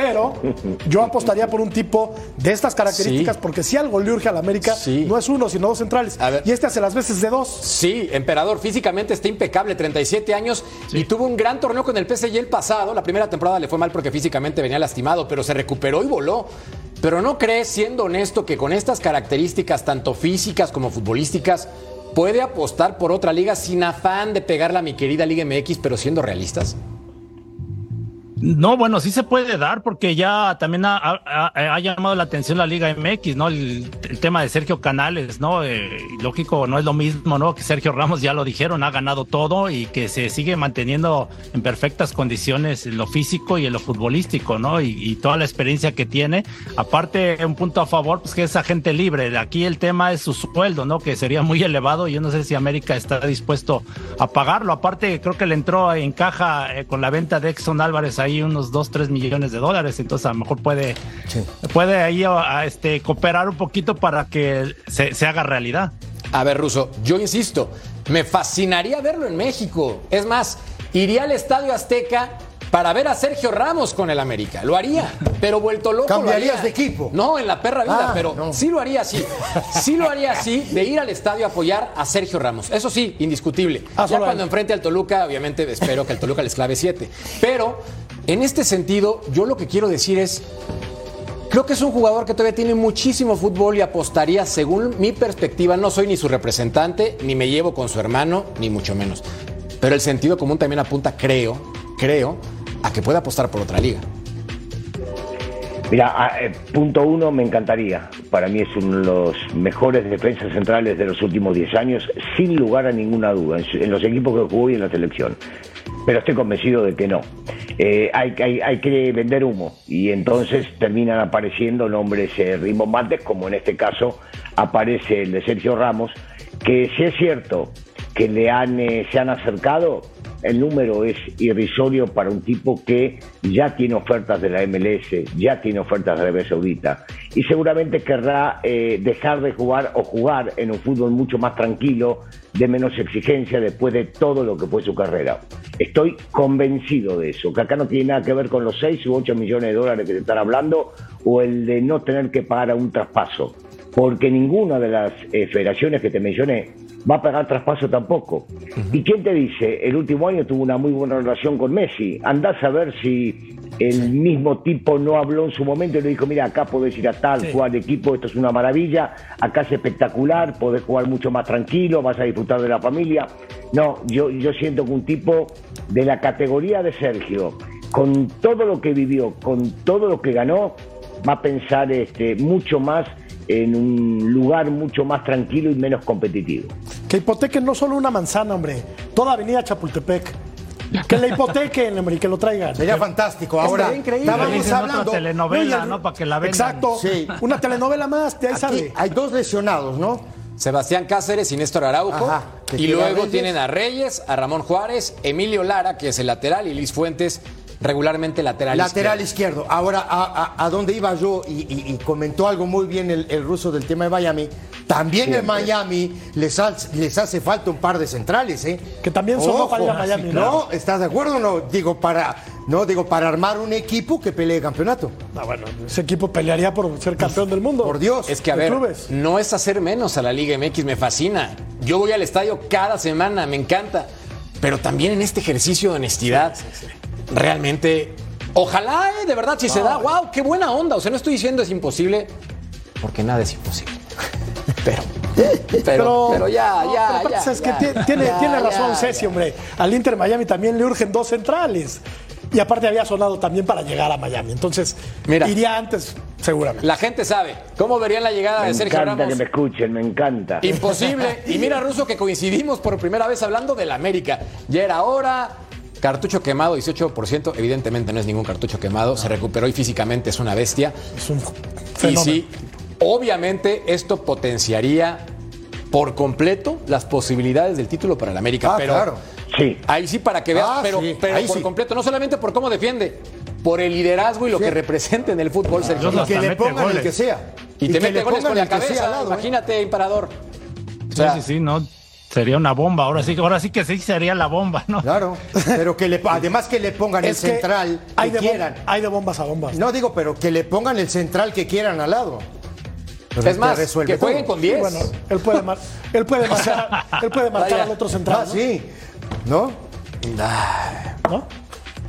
Pero yo apostaría por un tipo de estas características, Sí. porque si algo le urge a la América, Sí. no es uno, sino dos centrales. A ver. Y este hace las veces de dos. Sí, emperador, físicamente está impecable, 37 años y tuvo un gran torneo con el PSG el pasado. La primera temporada le fue mal porque físicamente venía lastimado, pero se recuperó y voló. Pero no crees, siendo honesto, que con estas características, tanto físicas como futbolísticas, puede apostar por otra liga sin afán de pegarla a mi querida Liga MX, pero siendo realistas? No, bueno, sí se puede dar porque ya también ha, llamado la atención la Liga MX, ¿no? El, tema de Sergio Canales, ¿no? Eh, lógico, no es lo mismo, ¿no? Que Sergio Ramos ya lo dijeron, ha ganado todo y que se sigue manteniendo en perfectas condiciones en lo físico y en lo futbolístico, ¿no? Y, y toda la experiencia que tiene. Aparte, un punto a favor, pues que es agente libre. Aquí el tema es su sueldo, ¿no? Que sería muy elevado y yo no sé si América está dispuesto a pagarlo. Aparte, creo que le entró en caja eh, con la venta de Exxon Álvarez ahí unos 2, 3 millones de dólares. Entonces, a lo mejor puede, puede ahí a- a, este, cooperar un poquito para que se, se haga realidad. A ver, Ruso, yo insisto, me fascinaría verlo en México. Es más, iría al Estadio Azteca para ver a Sergio Ramos con el América. Lo haría, pero vuelto loco. lo ¿Cambiarías haría. de equipo? No, en la perra vida, Ah, pero no. sí lo haría así. Sí lo haría así, de ir al estadio a apoyar a Sergio Ramos. Eso sí, indiscutible. Ah, ya cuando enfrente al Toluca, obviamente espero que el Toluca les clave 7. Pero en este sentido, yo lo que quiero decir es. Creo que es un jugador que todavía tiene muchísimo fútbol y apostaría, según mi perspectiva, no soy ni su representante, ni me llevo con su hermano, ni mucho menos. Pero el sentido común también apunta, creo, creo, a que puede apostar por otra liga. Mira, a- eh, punto uno, me encantaría. Para mí es uno de los mejores defensas centrales de los últimos 10 años, sin lugar a ninguna duda, en los equipos que jugó y en la selección. Pero estoy convencido de que no. Eh, hay, hay- hay que vender humo y entonces terminan apareciendo nombres eh, rimbombantes, como en este caso aparece el de Sergio Ramos, que si es cierto que le han, eh, se han acercado, el número es irrisorio para un tipo que ya tiene ofertas de la MLS, ya tiene ofertas de Arabia Saudita y seguramente querrá eh, dejar de jugar o jugar en un fútbol mucho más tranquilo, de menos exigencia después de todo lo que fue su carrera. Estoy convencido de eso, que acá no tiene nada que ver con los 6 u 8 millones de dólares que se están hablando o el de no tener que pagar a un traspaso porque ninguna de las eh, federaciones que te mencioné va a pagar traspaso tampoco. ¿Y quién te dice? El último año tuvo una muy buena relación con Messi. Andás a ver si el mismo tipo no habló en su momento y le dijo, mira, acá podés ir a tal, cual equipo, esto es una maravilla, acá es espectacular, podés jugar mucho más tranquilo, vas a disfrutar de la familia. No, yo, yo siento que un tipo de la categoría de Sergio, con todo lo que vivió, con todo lo que ganó, va a pensar este, mucho más en un lugar mucho más tranquilo y menos competitivo. Que hipotequen no solo una manzana, hombre, toda Avenida Chapultepec. Que la hipotequen, hombre, y que lo traigan. Sería fantástico. Ahora, estábamos Dicen otra hablando. telenovela, No. Para que la vendan. Exacto. Sí. Una telenovela más, de ahí Aquí sale. hay dos lesionados, ¿no? Sebastián Cáceres y Néstor Araujo. Ajá. y luego tienen a Reyes, a Ramón Juárez, Emilio Lara, que es el lateral, y Luis Fuentes, regularmente lateral, Lateral izquierdo. izquierdo. Ahora, a, a- a dónde iba yo y, y- y comentó algo muy bien el, el ruso del tema de Miami. También en Miami les, ha- les hace falta un par de centrales, ¿eh? Que también sonó Ojo. para ir a Miami, ¿no? ¿no? ¿Estás de acuerdo o no? Digo, para, No, digo, para armar un equipo que pelee campeonato. Ah, bueno, ese equipo pelearía por ser campeón del mundo. Por Dios. Es que, a ver, clubes. no es hacer menos a la Liga MX, me fascina. Yo voy al estadio cada semana, me encanta. Pero también en este ejercicio de honestidad, realmente, ojalá, eh, de verdad, si se da, wow, qué buena onda. O sea, no estoy diciendo es imposible, porque nada es imposible. Pero, pero, pero, ya, no, ya, pero aparte, ya, ¿sabes ya, qué? Tie- tiene, ya, tiene razón ya. Ceci, hombre. Al Inter Miami también le urgen dos centrales. Y aparte había sonado también para llegar a Miami. Entonces, Mira. iría antes, seguramente. La gente sabe. ¿Cómo verían la llegada Me de Sergio encanta Ramos? que me escuchen, me encanta. Imposible. Y mira, Ruso, que coincidimos por primera vez hablando del América. Ya era hora. Cartucho quemado, 18%. Evidentemente no es ningún cartucho quemado. Se recuperó y físicamente es una bestia. Es un Y fenómeno. sí, obviamente esto potenciaría por completo las posibilidades del título para el América. Ah, pero claro. Sí. ahí sí para que veas, Ah, pero, sí, pero ahí por sí. completo, no solamente por cómo defiende, por el liderazgo y lo Sí. que representa en el fútbol, Sergio. Y que le pongan el que sea. Y, te mete le goles con la el que sea cabeza. lado, ¿eh? Imagínate, Imperador. O Sí, sí, sí, no. Sería una bomba. Ahora sí, ahora sí que sí sería la bomba, ¿no? Claro. Pero que le, además que le pongan el que central hay que de, hay de bombas a bombas. No digo, pero que le pongan el central que quieran al lado. Pero Es más, que jueguen todo. con 10. Bueno, él puede, mar- él puede marcar, él puede marcar al otro central. Ah, ¿no? sí. ¿No? ¿No?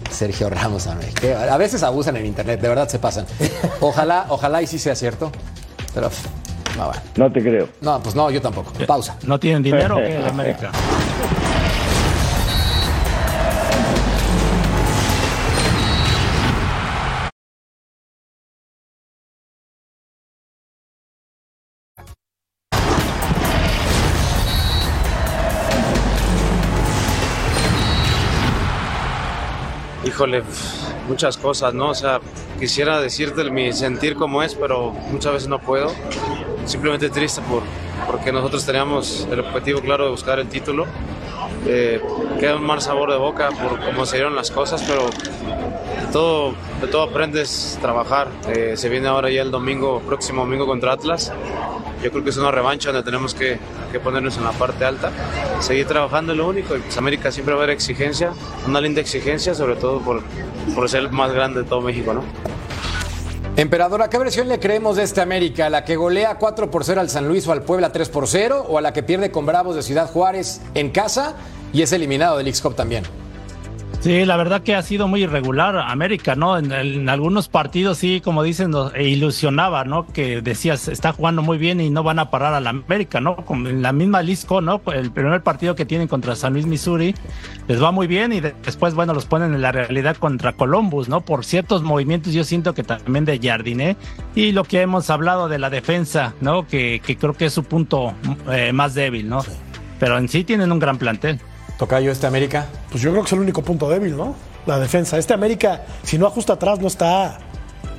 Sergio Ramos, que a veces abusan en internet, de verdad se pasan. Ojalá, ojalá y sí sea cierto. Pero, no, bueno. No te creo. No, pues no, yo tampoco. Pausa. ¿No tienen dinero o qué, el América? Híjole, muchas cosas, ¿no? O sea, quisiera decirte mi sentir como es, pero muchas veces no puedo. Simplemente triste por, porque nosotros teníamos el objetivo claro de buscar el título. Eh, queda un mal sabor de boca por cómo se dieron las cosas, pero de todo, de todo aprendes a trabajar. Eh, se viene ahora ya el domingo, próximo domingo contra Atlas. Yo creo que es una revancha donde tenemos que, que ponernos en la parte alta, seguir trabajando lo único. Y pues América siempre va a haber exigencia, una linda exigencia, sobre todo por, por ser el más grande de todo México, ¿no? Emperadora, ¿qué versión le creemos de este América? ¿La que golea 4 por 0 al San Luis o al Puebla 3 por 0? ¿O a la que pierde con Bravos de Ciudad Juárez en casa y es eliminado del X-Cup también? Sí, la verdad que ha sido muy irregular América, ¿no? En, en algunos partidos sí, como dicen, nos ilusionaba, ¿no? Que decías, está jugando muy bien y no van a parar a la América, ¿no? Como en la misma Lisco, ¿no? El primer partido que tienen contra San Luis, Missouri, les va muy bien y de- después, bueno, los ponen en la realidad contra Columbus, ¿no? Por ciertos movimientos yo siento que también de Jardiné y lo que hemos hablado de la defensa, ¿no? Que, que creo que es su punto eh, más débil, ¿no? Pero en sí tienen un gran plantel. Tocayo, este América. Pues yo creo que es el único punto débil, ¿no? La defensa. Este América, si no ajusta atrás, no está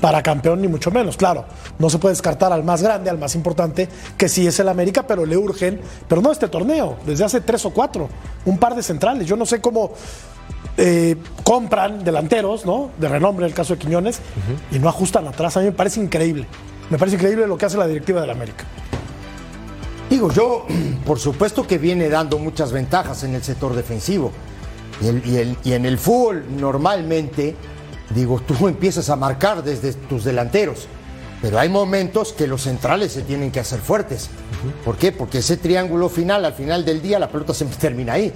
para campeón ni mucho menos. Claro, no se puede descartar al más grande, al más importante, que sí es el América, pero le urgen, pero no este torneo, desde hace tres o cuatro, un par de centrales. Yo no sé cómo eh, compran delanteros, ¿no? De renombre, en el caso de Quiñones, y no ajustan atrás. A mí me parece increíble. Me parece increíble lo que hace la directiva del América. Digo, yo, por supuesto que viene dando muchas ventajas en el sector defensivo. Y, el- y el- y en el fútbol, normalmente, digo, tú empiezas a marcar desde tus delanteros. Pero hay momentos que los centrales se tienen que hacer fuertes. ¿Por qué? Porque ese triángulo final, al final del día, la pelota siempre termina ahí.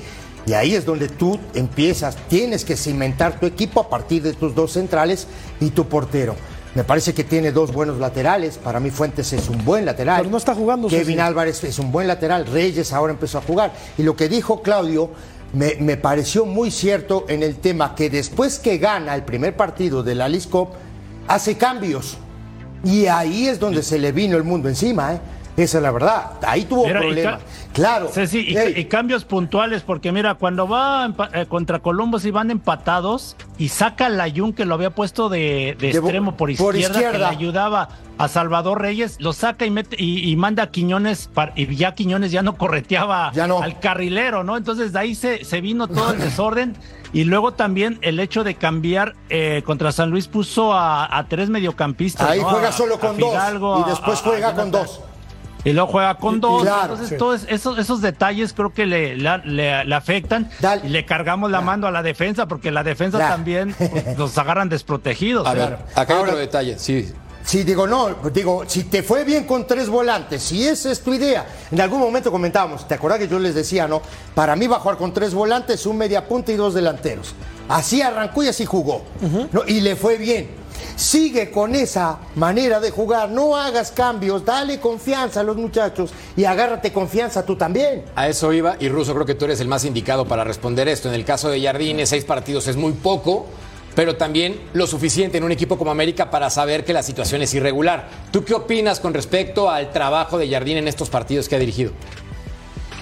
Y ahí es donde tú empiezas, tienes que cimentar tu equipo a partir de tus dos centrales y tu portero. Me parece que tiene dos buenos laterales. Para mí Fuentes es un buen lateral. Pero no está jugando, Kevin. Álvarez es un buen lateral. Reyes ahora empezó a jugar. Y lo que dijo Claudio me, me pareció muy cierto en el tema que después que gana el primer partido de la Leagues Cup, hace cambios. Y ahí es donde se le vino el mundo encima, ¿eh? Esa es la verdad. Ahí tuvo Mira, problemas. Claro. Sí, sí, y, y cambios puntuales, porque mira, cuando va eh, contra Columbus y van empatados y saca a Layun que lo había puesto de, de De bo- extremo por por izquierda, que le ayudaba a Salvador Reyes, lo saca y mete y, y manda a Quiñones y ya Quiñones ya no correteaba Ya no. al carrilero, ¿no? Entonces de ahí se, se vino todo el desorden y luego también el hecho de cambiar eh, contra San Luis puso a, a tres mediocampistas. ahí ¿no? juega solo a con dos. Y después juega con dos. Y luego juega con dos. Claro, Entonces, sí. todos esos, esos detalles creo que le, la- le- le afectan y le cargamos la mano a la defensa porque la defensa Claro. también pues, los agarran desprotegidos. A ¿eh? ver, acá hay otro detalle, sí. Sí, digo, no, digo, si te fue bien con tres volantes, si esa es tu idea, en algún momento comentábamos, ¿te acuerdas que yo les decía, no? Para mí va a jugar con tres volantes, un media punta y dos delanteros. Así arrancó y así jugó. ¿no? Y le fue bien. Sigue con esa manera de jugar, no hagas cambios, dale confianza a los muchachos y agárrate confianza tú también. A eso iba, y Russo, creo que tú eres el más indicado para responder esto. En el caso de Jardines, seis partidos es muy poco, pero también lo suficiente en un equipo como América para saber que la situación es irregular. ¿Tú qué opinas con respecto al trabajo de Jardín en estos partidos que ha dirigido?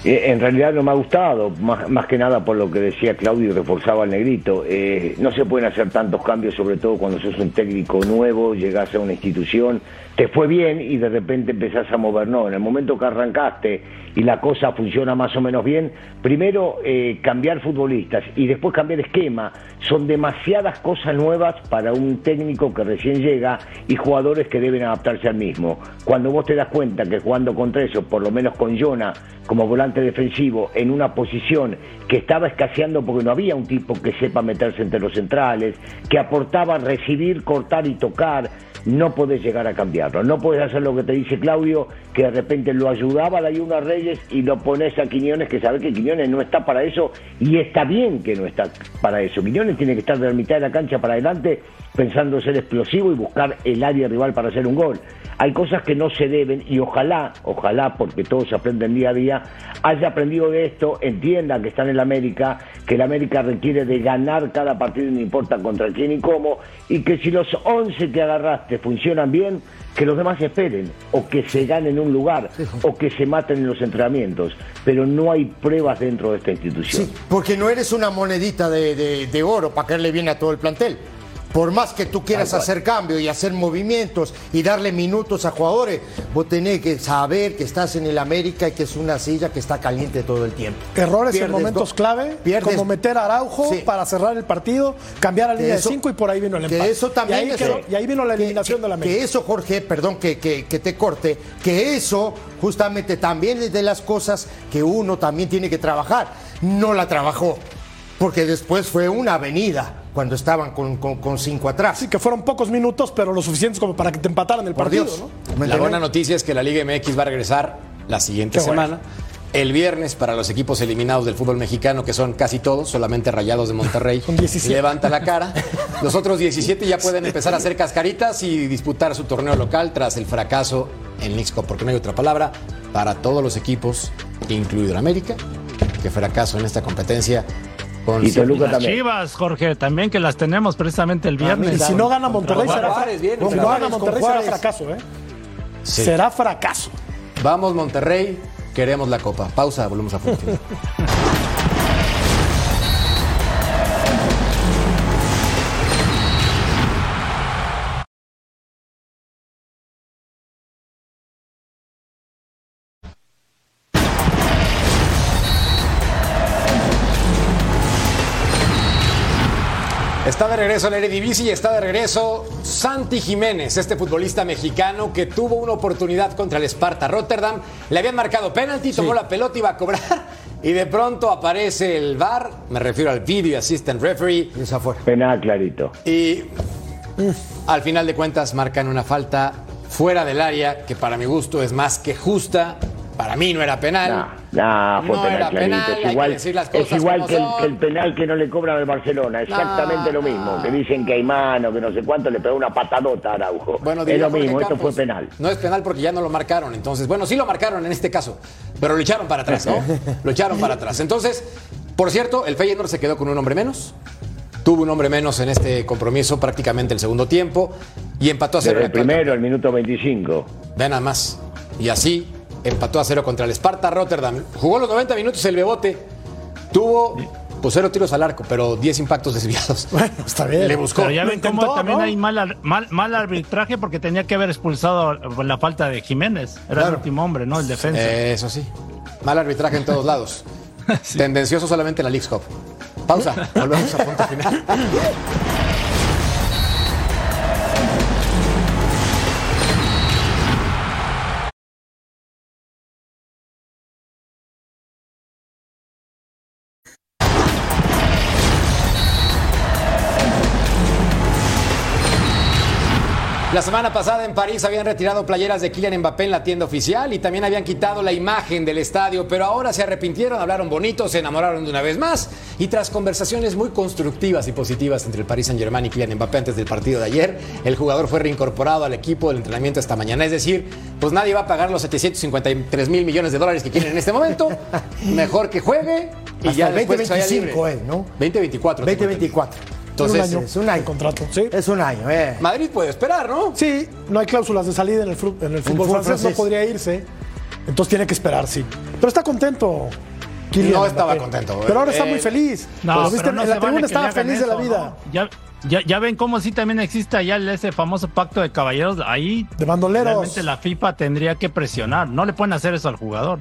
Eh, en realidad no me ha gustado, más, más que nada por lo que decía Claudio y reforzaba al negrito. Eh, no se pueden hacer tantos cambios, sobre todo cuando sos un técnico nuevo, llegás a una institución, te fue bien y de repente empezás a mover. No, en el momento que arrancaste y la cosa funciona más o menos bien, primero eh, cambiar futbolistas y después cambiar esquema. Son demasiadas cosas nuevas para un técnico que recién llega y jugadores que deben adaptarse al mismo. Cuando vos te das cuenta que jugando contra eso, por lo menos con Jonah como volante defensivo, en una posición que estaba escaseando porque no había un tipo que sepa meterse entre los centrales, que aportaba recibir, cortar y tocar, no podés llegar a cambiarlo. No podés hacer lo que te dice Claudio, que de repente lo ayudaba la Yuna Reyes y lo pones a Quiñones, que sabe que Quiñones no está para eso y está bien que no está para eso. Quiñones tiene que estar de la mitad de la cancha para adelante pensando ser explosivo y buscar el área rival para hacer un gol. Hay cosas que no se deben y ojalá, ojalá, porque todos aprenden día a día, haya aprendido de esto, entienda que está en el América, que el América requiere de ganar cada partido, no importa contra quién y cómo, y que si los 11 que agarraste funcionan bien, que los demás esperen, o que se ganen un lugar, o que se maten en los entrenamientos, pero no hay pruebas dentro de esta institución. Porque no eres una monedita de, de- de oro para caerle bien a todo el plantel. Por más que tú quieras hacer cambio y hacer movimientos y darle minutos a jugadores, vos tenés que saber que estás en el América y que es una silla que está caliente todo el tiempo. Errores en momentos clave, pierdes- como meter a Araujo Sí. para cerrar el partido, cambiar a Que línea eso- de 5 y por ahí vino el que empate. eso también y ahí, es- quedó- y ahí vino la eliminación de la América. Que eso, Jorge, perdón que, que- que te corte, que eso justamente también es de las cosas que uno también tiene que trabajar. No la trabajó, porque después fue una avenida cuando estaban con, con- con cinco atrás. Sí, que fueron pocos minutos, pero lo suficientes como para que te empataran el Por partido, Dios. ¿no? ¿Me La buena noticia es que la Liga MX va a regresar la siguiente Qué bueno. semana. El viernes para los equipos eliminados del fútbol mexicano, que son casi todos, solamente Rayados de Monterrey, Son 17. levanta la cara. Los otros 17 ya pueden empezar a hacer cascaritas y disputar su torneo local tras el fracaso en Mixco, porque no hay otra palabra, para todos los equipos, incluido el América, que fracaso en esta competencia. Con Y Toluca Las también. Chivas, Jorge, también que las tenemos precisamente el viernes. Y si no gana Monterrey, será, Juárez, bien, si no gana Monterrey será fracaso, ¿eh? Sí. Será fracaso. Vamos Monterrey, queremos la copa. Pausa, volvemos a punto de regreso en la Eredivisie y está de regreso Santi Jiménez, este futbolista mexicano que tuvo una oportunidad contra el Sparta Rotterdam. Le habían marcado penalti, tomó la pelota, iba a cobrar y de pronto aparece el VAR, me refiero al Video Assistant Referee, Y esa fue. Penal clarito. y al final de cuentas marcan una falta fuera del área que para mi gusto es más que justa. Para mí no era penal. No, no, fue No penal era clarito. penal, hay es igual, decir las es igual que, el, son. que el penal que no le cobran al Barcelona. Exactamente lo mismo. Que dicen que hay mano, que no sé cuánto, le pegó una patadota a Araujo. Bueno, es lo mismo, esto fue penal. No es penal porque ya no lo marcaron. Entonces, bueno, sí lo marcaron en este caso, pero lo echaron para atrás, ¿no? lo echaron para atrás. Entonces, por cierto, el Feyenoord se quedó con un hombre menos. Tuvo un hombre menos en este compromiso prácticamente el segundo tiempo y empató a cero. El primero, el minuto 25. Ve nada más. Y así empató a cero contra el Sparta Rotterdam. Jugó los 90 minutos el Bebote. Tuvo pues cero tiros al arco, pero 10 impactos desviados. Bueno, está bien. Le buscó. Pero ya Lo ven cómo también ¿no? hay mal, mal, mal arbitraje porque tenía que haber expulsado la falta de Jiménez. Era el último hombre, ¿no? El defensa. Eso sí. Mal arbitraje en todos lados. Tendencioso solamente en la League's Cup. Pausa. Volvemos a punto final. Semana pasada en París habían retirado playeras de Kylian Mbappé en la tienda oficial y también habían quitado la imagen del estadio, pero ahora se arrepintieron, hablaron bonito, se enamoraron de una vez más y tras conversaciones muy constructivas y positivas entre el Paris Saint-Germain y Kylian Mbappé antes del partido de ayer, el jugador fue reincorporado al equipo del entrenamiento esta mañana, es decir, pues nadie va a pagar los 753 mil millones de dólares que quieren en este momento, mejor que juegue y Hasta ya el después se vaya 2025 libre. es, ¿no? 2024. 2024. Entonces, un año es un año. de contrato. Sí. Es un año, eh. Madrid puede esperar, ¿no? Sí, no hay cláusulas de salida en el, fru- en el fútbol fútbol francés, no podría irse. Entonces tiene que esperar, sí. Pero está contento. Kylian No estaba contento. Pero ahora está Eh, muy feliz. No, Lo viste pero en la vale tribuna estaba feliz de la vida. ¿no? Ya, ya, ya ven cómo sí también existe ya ese famoso pacto de caballeros. Ahí De bandoleros. realmente la FIFA tendría que presionar. No le pueden hacer eso al jugador.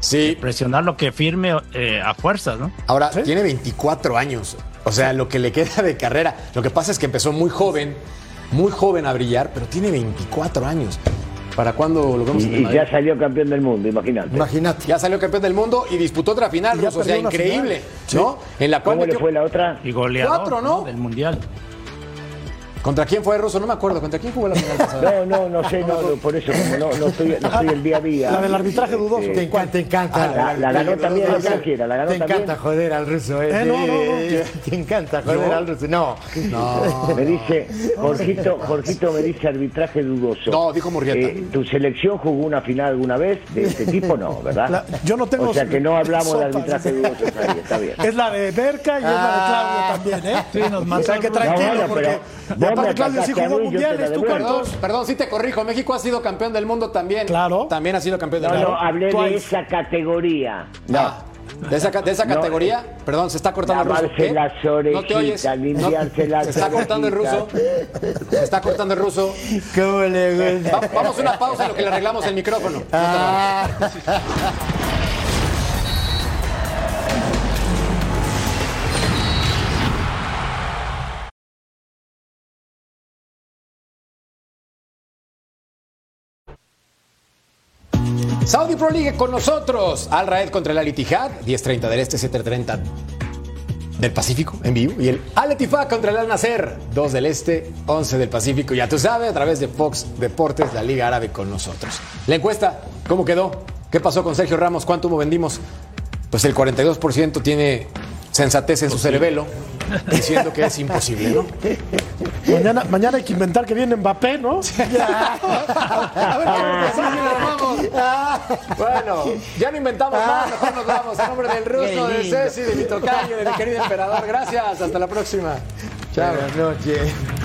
Sí, Presionar lo que firme eh, a fuerzas, ¿no? Ahora, ¿Sí? tiene 24 años. O sea, lo que le queda de carrera. Lo que pasa es que empezó muy joven, muy joven a brillar, pero tiene 24 años. ¿Para cuándo lo vemos en Y, y ya salió campeón del mundo, imagínate. Imagínate. Ya salió campeón del mundo y disputó otra final, o sea, increíble, final. ¿no? En la cual ¿Cómo le fue la otra? Y goleador Cuatro, ¿no? Del mundial. ¿Contra quién fue Russo? No me acuerdo. ¿Contra quién jugó la final pasada? No, no, no sé, no, no, por eso como no, no estoy, no estoy el día a día. La del arbitraje dudoso. Te encanta, te encanta. Ah, la- la ganó también, encanta- cualquiera, la ganó Te también. encanta joder al ruso, eh. Eh, no, no, no. Te encanta joder al ruso. No. Me dice, Jorgito, Jorgito me dice arbitraje dudoso. No, dijo Murrieta. Eh, ¿Tu selección jugó una final alguna vez de este tipo? No, ¿verdad? La- yo no tengo O sea que no hablamos de arbitraje dudoso, está bien, está bien. Es la de Berca y es la de Claudio también, ¿eh? Sí, nos o sea que el tranquilo, No, porque aparte Claudio sí jugó mundiales, ¿tú. Perdón, perdón, sí te corrijo. México ha sido campeón del mundo también. Claro. También ha sido campeón del mundo. no, hablé de esa categoría. No. De esa, ca- de esa No, categoría, perdón, se está cortando el ruso. Las No te oyes. las Se está cortando el ruso. Se está cortando el ruso. ¿Cómo le gusta? Va- vamos a una pausa en lo que le arreglamos el micrófono. Ah. Saudi Pro League con nosotros. Al Raed contra el Al Ittihad, 10.30 del Este, 7.30 del Pacífico en vivo. Y el Al Ettifaq contra el Al Nasser, 2 del Este, 11 del Pacífico. Ya tú sabes, a través de Fox Deportes, la Liga Árabe con nosotros. La encuesta, ¿cómo quedó? ¿Qué pasó con Sergio Ramos? ¿Cuánto vendimos? Pues el 42% tiene sensatez en su cerebelo, diciendo que es imposible, ¿no? Mañana, mañana hay que inventar que viene Mbappé, ¿no? A ver, ¿cómo pasamos y nos vamos? Bueno, ya no inventamos más, mejor nos vamos. A nombre del ruso, de Ceci, de mi tocayo, de mi querido emperador. Gracias, hasta la próxima. Chao. Buenas noches.